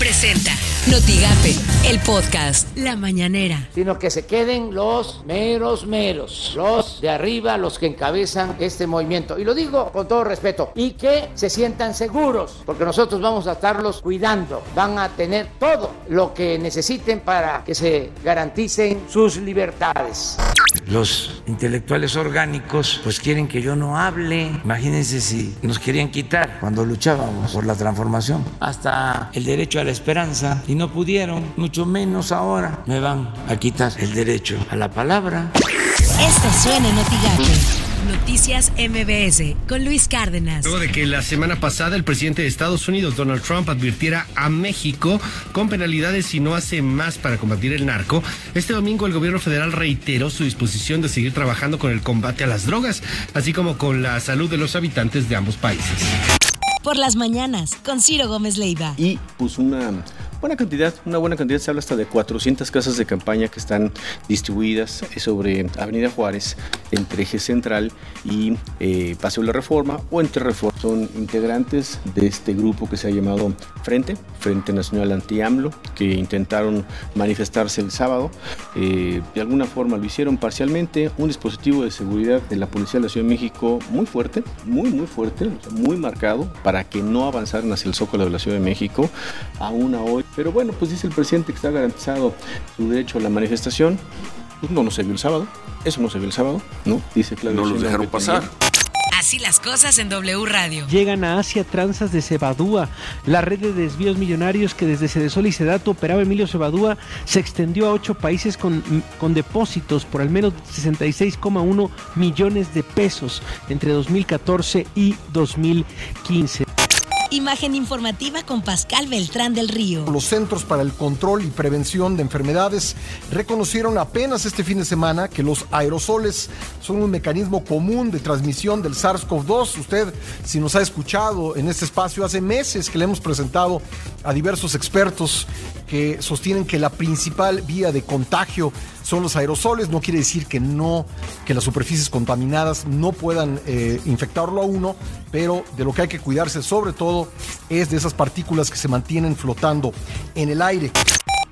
Presenta Notigape, el podcast La Mañanera. Sino que se queden los meros meros, los de arriba, los que encabezan este movimiento. Y lo digo con todo respeto. Y que se sientan seguros, porque nosotros vamos a estarlos cuidando. Van a tener todo lo que necesiten para que se garanticen sus libertades. Los intelectuales orgánicos pues quieren que yo no hable. Imagínense si nos querían quitar cuando luchábamos por la transformación. Hasta el derecho a la esperanza y no pudieron, mucho menos ahora me van a quitar el derecho a la palabra. Esto suena en Noticias MBS con Luis Cárdenas. Luego de que la semana pasada el presidente de Estados Unidos, Donald Trump, advirtiera a México con penalidades si no hace más para combatir el narco, este domingo el gobierno federal reiteró su disposición de seguir trabajando con el combate a las drogas, así como con la salud de los habitantes de ambos países. Por las mañanas, con Ciro Gómez Leiva. Y pues una buena cantidad, una buena cantidad, se habla hasta de 400 casas de campaña que están distribuidas sobre Avenida Juárez, entre Eje Central y eh, Paseo de la Reforma o entre Reforma. Son integrantes de este grupo que se ha llamado Frente, Frente Nacional Anti-AMLO, que intentaron manifestarse el sábado. Eh, de alguna forma lo hicieron parcialmente. Un dispositivo de seguridad de la Policía de la Ciudad de México muy fuerte, muy, muy fuerte, muy marcado, para que no avanzaran hacia el zócalo de la Ciudad de México. Aún hoy pero bueno, pues dice el presidente que está garantizado su derecho a la manifestación. Pues no, no se vio el sábado. Eso no se vio el sábado, ¿no? Dice Claudio. No los dejaron pasar. Así las cosas en W Radio. Llegan a Asia tranzas de Cebadúa. La red de desvíos millonarios que desde Cedesol y Sedato operaba Emilio Cebadúa se extendió a ocho países con, con depósitos por al menos 66,1 millones de pesos entre 2014 y 2015. Imagen informativa con Pascal Beltrán del Río. Los Centros para el Control y Prevención de Enfermedades reconocieron apenas este fin de semana que los aerosoles son un mecanismo común de transmisión del SARS-CoV-2. Usted, si nos ha escuchado en este espacio, hace meses que le hemos presentado a diversos expertos que sostienen que la principal vía de contagio son los aerosoles. No quiere decir que no, que las superficies contaminadas no puedan eh, infectarlo a uno, pero de lo que hay que cuidarse sobre todo es de esas partículas que se mantienen flotando en el aire.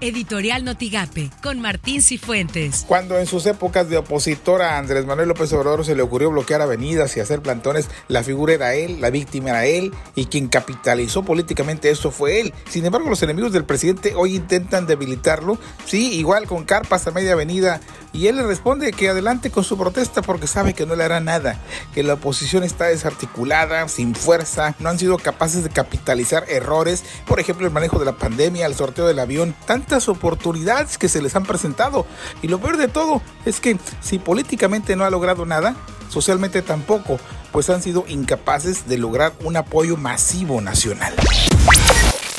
Editorial Notigape, con Martín Cifuentes. Cuando en sus épocas de opositor a Andrés Manuel López Obrador se le ocurrió bloquear avenidas y hacer plantones, la figura era él, la víctima era él, y quien capitalizó políticamente eso fue él. Sin embargo, los enemigos del presidente hoy intentan debilitarlo, sí, igual con carpas a media avenida, y él le responde que adelante con su protesta porque sabe que no le hará nada, que la oposición está desarticulada, sin fuerza, no han sido capaces de capitalizar errores, por ejemplo, el manejo de la pandemia, el sorteo del avión, oportunidades que se les han presentado. Y lo peor de todo es que si políticamente no ha logrado nada, socialmente tampoco, pues han sido incapaces de lograr un apoyo masivo nacional.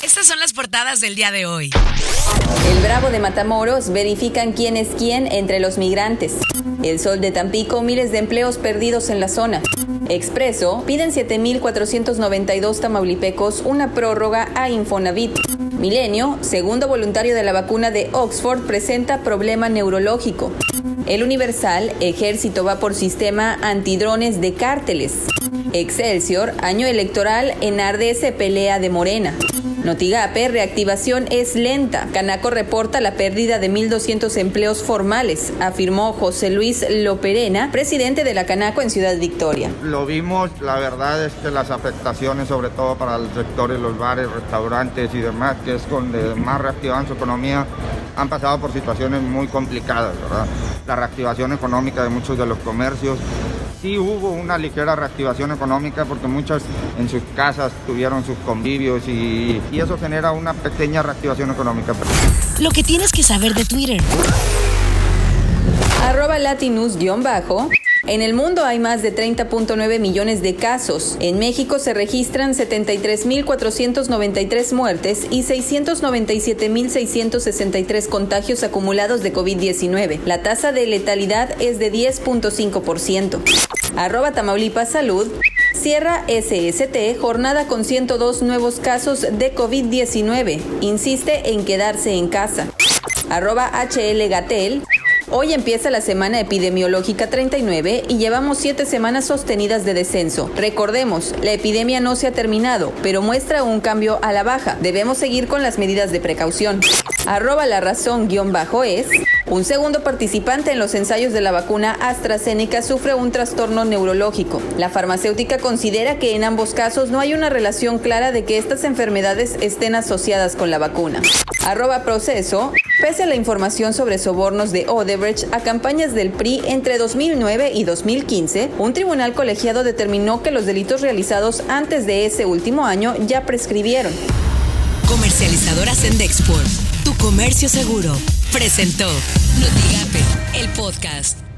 Estas son las portadas del día de hoy. El Bravo de Matamoros verifican quién es quién entre los migrantes. El Sol de Tampico, miles de empleos perdidos en la zona. Expreso, piden 7.492 tamaulipecos una prórroga a Infonavit. Milenio, segundo voluntario de la vacuna de Oxford, presenta problema neurológico. El Universal, ejército va por sistema antidrones de cárteles. Excelsior, año electoral, en se pelea de Morena. Notigape, reactivación es lenta. Canaco reporta la pérdida de 1.200 empleos formales, afirmó José Luis Loperena, presidente de la Canaco en Ciudad Victoria. Lo vimos, la verdad es que las afectaciones, sobre todo para el sector de los bares, restaurantes y demás, que es donde más reactivan su economía, han pasado por situaciones muy complicadas, ¿verdad? La reactivación económica de muchos de los comercios, sí hubo una ligera reactivación económica porque muchas en sus casas tuvieron sus convivios y, eso genera una pequeña reactivación económica. Lo que tienes que saber de Twitter. Arroba latinus-bajo. En el mundo hay más de 30.9 millones de casos. En México se registran 73.493 muertes y 697.663 contagios acumulados de COVID-19. La tasa de letalidad es de 10.5%. Arroba Tamaulipas Salud. Cierra SST jornada con 102 nuevos casos de COVID-19. Insiste en quedarse en casa. Arroba HL Gatel. Hoy empieza la semana epidemiológica 39 y llevamos siete semanas sostenidas de descenso. Recordemos, la epidemia no se ha terminado, pero muestra un cambio a la baja. Debemos seguir con las medidas de precaución. Arroba la razón guion bajo es. Un segundo participante en los ensayos de la vacuna AstraZeneca sufre un trastorno neurológico. La farmacéutica considera que en ambos casos no hay una relación clara de que estas enfermedades estén asociadas con la vacuna. Arroba proceso. Pese a la información sobre sobornos de Odebrecht a campañas del PRI entre 2009 y 2015, un tribunal colegiado determinó que los delitos realizados antes de ese último año ya prescribieron. Comercializadora Sendexport, tu comercio seguro, presentó Notigape, el podcast.